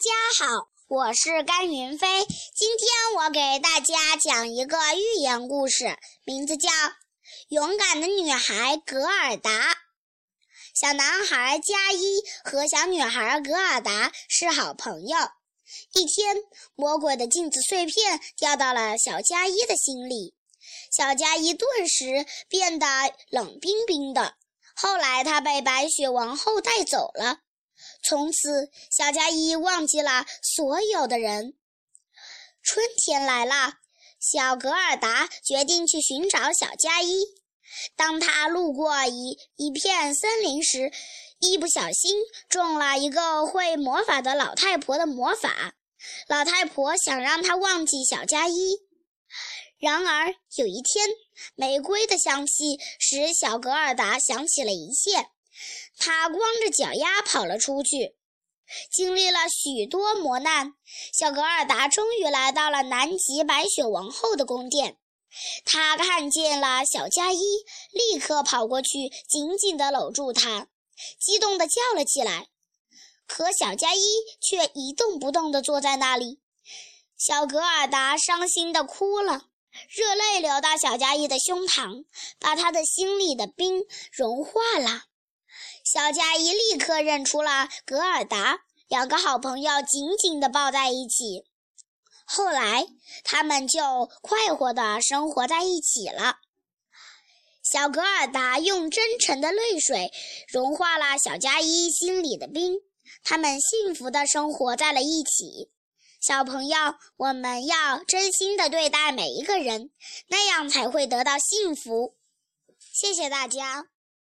家好，我是甘云飞。今天我给大家讲一个寓言故事，名字叫《勇敢的女孩格尔达》。小男孩加一和小女孩格尔达是好朋友。一天，魔鬼的镜子碎片掉到了小加一的心里，小加一顿时变得冷冰冰的。后来，他被白雪王后带走了。从此，小加一忘记了所有的人。春天来了，小格尔达决定去寻找小加一。当他路过一一片森林时，一不小心中了一个会魔法的老太婆的魔法。老太婆想让他忘记小加一。然而有一天，玫瑰的香气使小格尔达想起了一切。他光着脚丫跑了出去，经历了许多磨难，小格尔达终于来到了南极白雪王后的宫殿。他看见了小加一，立刻跑过去，紧紧地搂住她，激动地叫了起来。可小加一却一动不动地坐在那里。小格尔达伤心地哭了，热泪流到小加一的胸膛，把他的心里的冰融化了。小加一立刻认出了格尔达，两个好朋友紧紧地抱在一起。后来，他们就快活地生活在一起了。小格尔达用真诚的泪水融化了小加一心里的冰，他们幸福地生活在了一起。小朋友，我们要真心地对待每一个人，那样才会得到幸福。谢谢大家。